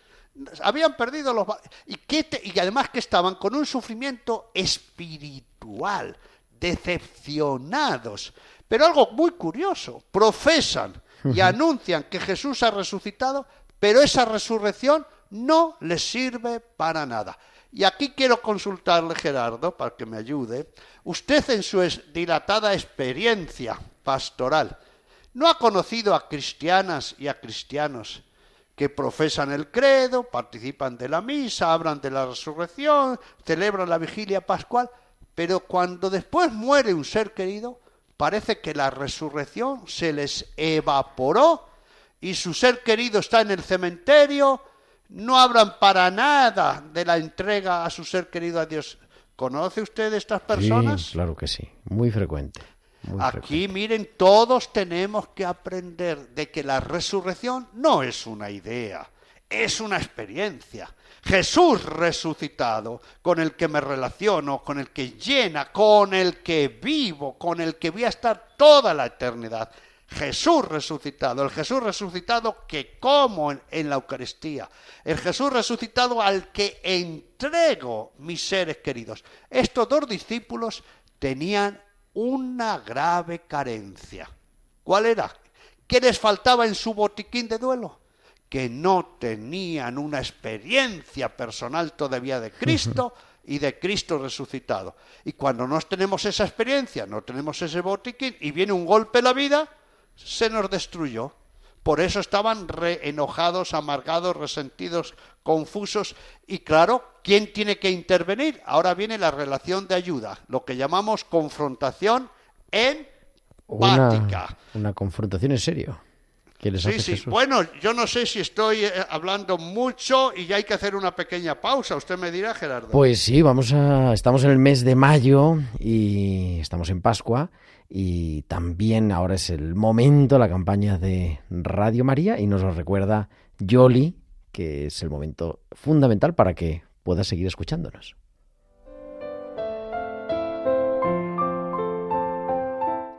Habían perdido los... Y, qué te- y además que estaban con un sufrimiento espiritual, decepcionados. Pero algo muy curioso, profesan y anuncian que Jesús ha resucitado, pero esa resurrección no les sirve para nada. Y aquí quiero consultarle, Gerardo, para que me ayude. Usted en su dilatada experiencia pastoral, ¿no ha conocido a cristianas y a cristianos que profesan el credo, participan de la misa, hablan de la resurrección, celebran la vigilia pascual, pero cuando después muere un ser querido, parece que la resurrección se les evaporó y su ser querido está en el cementerio, no hablan para nada de la entrega a su ser querido a Dios. ¿Conoce usted estas personas?
Sí, claro que sí, muy frecuente. Muy frecuente.
Aquí, miren, todos tenemos que aprender de que la resurrección no es una idea, es una experiencia. Jesús resucitado, con el que me relaciono, con el que llena, con el que vivo, con el que voy a estar toda la eternidad. Jesús resucitado, el Jesús resucitado que como en, en la Eucaristía, el Jesús resucitado al que entrego mis seres queridos. Estos dos discípulos tenían una grave carencia. ¿Cuál era? ¿Qué les faltaba en su botiquín de duelo? Que no tenían una experiencia personal todavía de Cristo y de Cristo resucitado. Y cuando no tenemos esa experiencia, no tenemos ese botiquín y viene un golpe en la vida, se nos destruyó. Por eso estaban re enojados, amargados, resentidos, confusos. Y claro, ¿quién tiene que intervenir? Ahora viene la relación de ayuda, lo que llamamos confrontación empática.
Una, una confrontación en serio. Que les
Sí,
hace
sí.
Jesús.
Bueno, yo no sé si estoy eh, hablando mucho y ya hay que hacer una pequeña pausa. Usted me dirá, Gerardo.
Pues sí, vamos a. Estamos en el mes de mayo y estamos en Pascua. Y también ahora es el momento, la campaña de Radio María, y nos lo recuerda Yoli, que es el momento fundamental para que pueda seguir escuchándonos.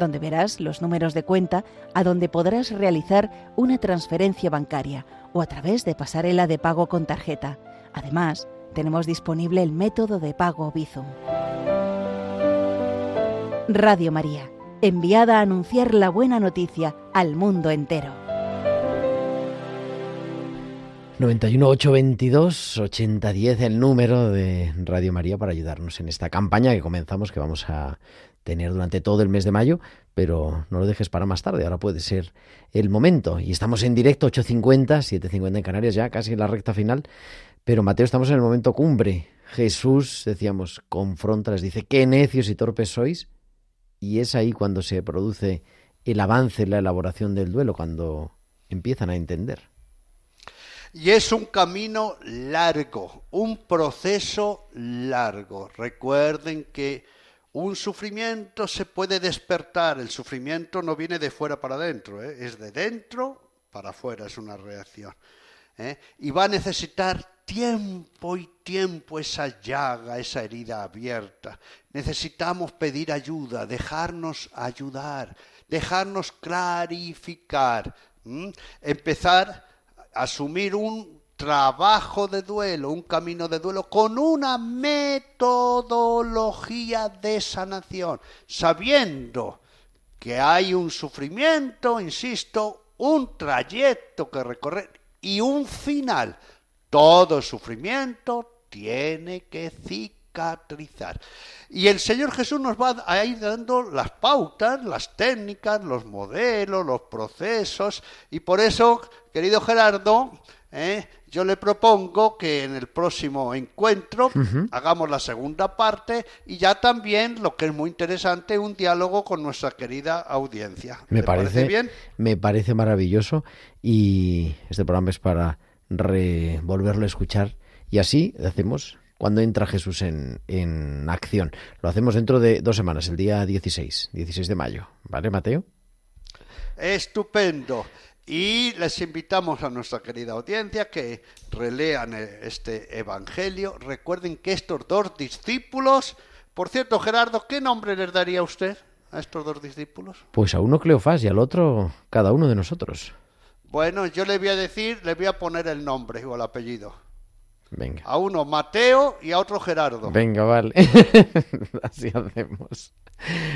donde verás los números de cuenta a donde podrás realizar una transferencia bancaria o a través de pasarela de pago con tarjeta. Además, tenemos disponible el método de pago Bizum. Radio María, enviada a anunciar la buena noticia al mundo entero.
91 822 8010 el número de Radio María para ayudarnos en esta campaña que comenzamos, que vamos a tener durante todo el mes de mayo, pero no lo dejes para más tarde, ahora puede ser el momento. Y estamos en directo 8.50, 7.50 en Canarias, ya casi en la recta final, pero Mateo, estamos en el momento cumbre. Jesús, decíamos, confronta, les dice, qué necios y torpes sois, y es ahí cuando se produce el avance en la elaboración del duelo, cuando empiezan a entender.
Y es un camino largo, un proceso largo. Recuerden que un sufrimiento se puede despertar, el sufrimiento no viene de fuera para adentro, ¿eh? es de dentro para afuera, es una reacción. ¿eh? Y va a necesitar tiempo y tiempo esa llaga, esa herida abierta. Necesitamos pedir ayuda, dejarnos ayudar, dejarnos clarificar, empezar a asumir un trabajo de duelo, un camino de duelo con una metodología de sanación, sabiendo que hay un sufrimiento, insisto, un trayecto que recorrer y un final. Todo sufrimiento tiene que cicatrizar. Y el Señor Jesús nos va a ir dando las pautas, las técnicas, los modelos, los procesos. Y por eso, querido Gerardo, ¿eh? Yo le propongo que en el próximo encuentro hagamos la segunda parte y ya también, lo que es muy interesante, un diálogo con nuestra querida audiencia.
Me
¿Te
parece,
bien?
me parece maravilloso y este programa es para re- volverlo a escuchar y así hacemos cuando entra Jesús en, en acción. Lo hacemos dentro de dos semanas, el día 16, 16 de mayo. ¿Vale, Mateo?
Estupendo. Y les invitamos a nuestra querida audiencia que relean eh, este Evangelio. Recuerden que estos dos discípulos, por cierto, Gerardo, ¿qué nombre les daría usted a estos dos discípulos?
Pues a uno Cleofás y al otro cada uno de nosotros.
Bueno, yo le voy a decir, le voy a poner el nombre o el apellido.
Venga.
A uno Mateo y a otro Gerardo.
Venga, vale. Así hacemos.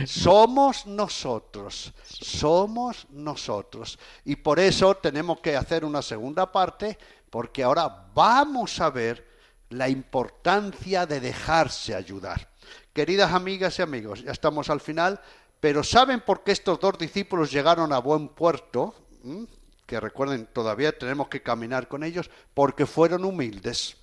Somos nosotros, somos nosotros. Y por eso tenemos que hacer una segunda parte, porque ahora vamos a ver la importancia de dejarse ayudar. Queridas amigas y amigos, ya estamos al final, pero ¿saben por qué estos dos discípulos llegaron a buen puerto? ¿Mm? Que recuerden, todavía tenemos que caminar con ellos, porque fueron humildes.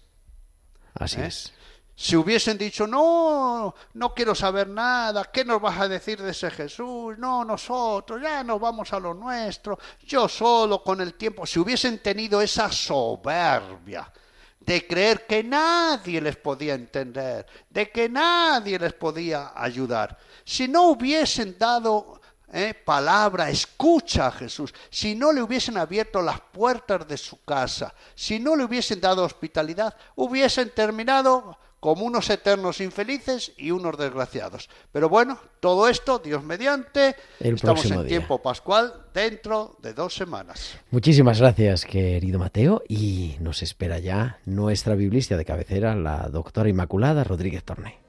Así
¿Eh?
es.
Si hubiesen dicho, no, no quiero saber nada, ¿qué nos vas a decir de ese Jesús? No, nosotros, ya nos vamos a lo nuestro, yo solo con el tiempo. Si hubiesen tenido esa soberbia de creer que nadie les podía entender, de que nadie les podía ayudar, si no hubiesen dado eh, palabra, escucha a Jesús, si no le hubiesen abierto las puertas de su casa, si no le hubiesen dado hospitalidad, hubiesen terminado como unos eternos infelices y unos desgraciados. Pero bueno, todo esto, Dios mediante,
El
estamos en
día.
tiempo pascual dentro de dos semanas.
Muchísimas gracias, querido Mateo, y nos espera ya nuestra biblista de cabecera, la doctora Inmaculada Rodríguez Torné.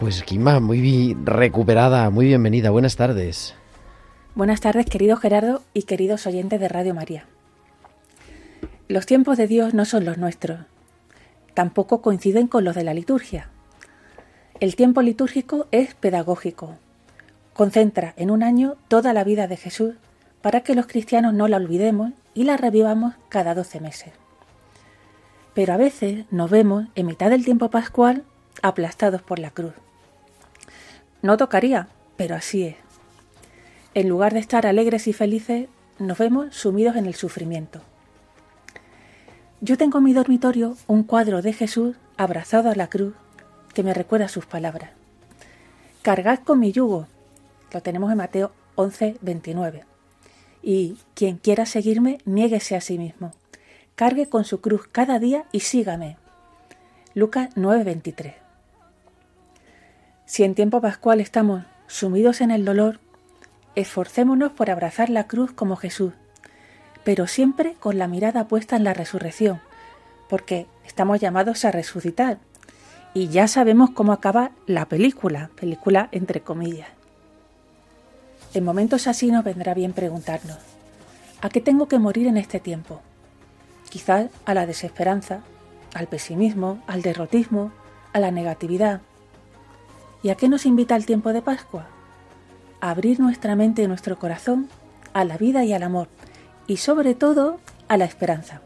Pues Quima, muy recuperada, muy bienvenida, buenas tardes.
Buenas tardes, querido Gerardo y queridos oyentes de Radio María. Los tiempos de Dios no son los nuestros, tampoco coinciden con los de la liturgia. El tiempo litúrgico es pedagógico, concentra en un año toda la vida de Jesús para que los cristianos no la olvidemos y la revivamos cada 12 meses. Pero a veces nos vemos en mitad del tiempo pascual aplastados por la cruz. No tocaría, pero así es. En lugar de estar alegres y felices, nos vemos sumidos en el sufrimiento. Yo tengo en mi dormitorio un cuadro de Jesús abrazado a la cruz que me recuerda sus palabras. Cargad con mi yugo. Lo tenemos en Mateo 11, 29. Y quien quiera seguirme, niéguese a sí mismo. Cargue con su cruz cada día y sígame. Lucas 9, 23. Si en tiempo pascual estamos sumidos en el dolor, esforcémonos por abrazar la cruz como Jesús, pero siempre con la mirada puesta en la resurrección, porque estamos llamados a resucitar. Y ya sabemos cómo acaba la película, película entre comillas. En momentos así nos vendrá bien preguntarnos, ¿a qué tengo que morir en este tiempo? Quizás a la desesperanza, al pesimismo, al derrotismo, a la negatividad. ¿Y a qué nos invita el tiempo de Pascua? A abrir nuestra mente y nuestro corazón a la vida y al amor, y sobre todo a la esperanza.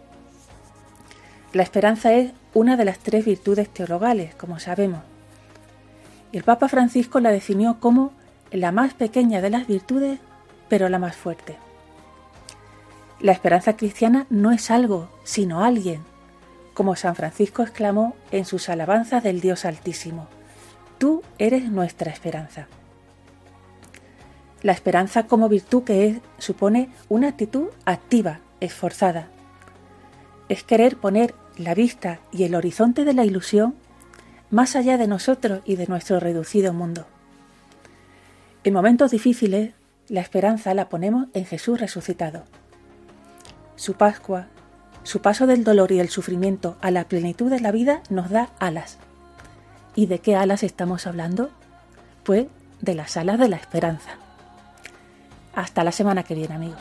La esperanza es una de las tres virtudes teologales, como sabemos. El Papa Francisco la definió como la más pequeña de las virtudes, pero la más fuerte. La esperanza cristiana no es algo, sino alguien, como San Francisco exclamó en sus alabanzas del Dios Altísimo. Tú eres nuestra esperanza. la esperanza como virtud que es, supone una actitud activa, esforzada. Es querer poner la vista y el horizonte de la ilusión más allá de nosotros y de nuestro reducido mundo. En momentos difíciles, la esperanza la ponemos en Jesús resucitado. Su Pascua, su paso del dolor y del sufrimiento a la plenitud de la vida nos da alas. ¿Y de qué alas estamos hablando? Pues de las alas de la esperanza. Hasta la semana que viene, amigos.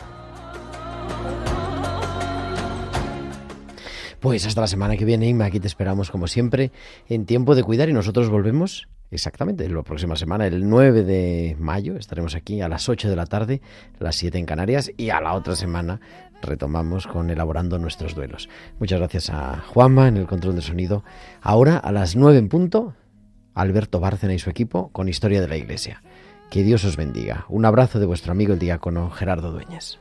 Pues hasta la semana que viene, Inma, aquí te esperamos como siempre en tiempo de cuidar y nosotros volvemos exactamente la próxima semana, el 9 de mayo, estaremos aquí a las 8 de la tarde, las 7 en Canarias y a la otra semana retomamos con elaborando nuestros duelos. Muchas gracias a Juanma en el control de sonido. Ahora a las 9 en punto, Alberto Bárcena y su equipo con Historia de la Iglesia. Que Dios os bendiga. Un abrazo de vuestro amigo el diácono Gerardo Dueñas.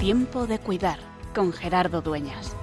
Tiempo de cuidar con Gerardo Dueñas.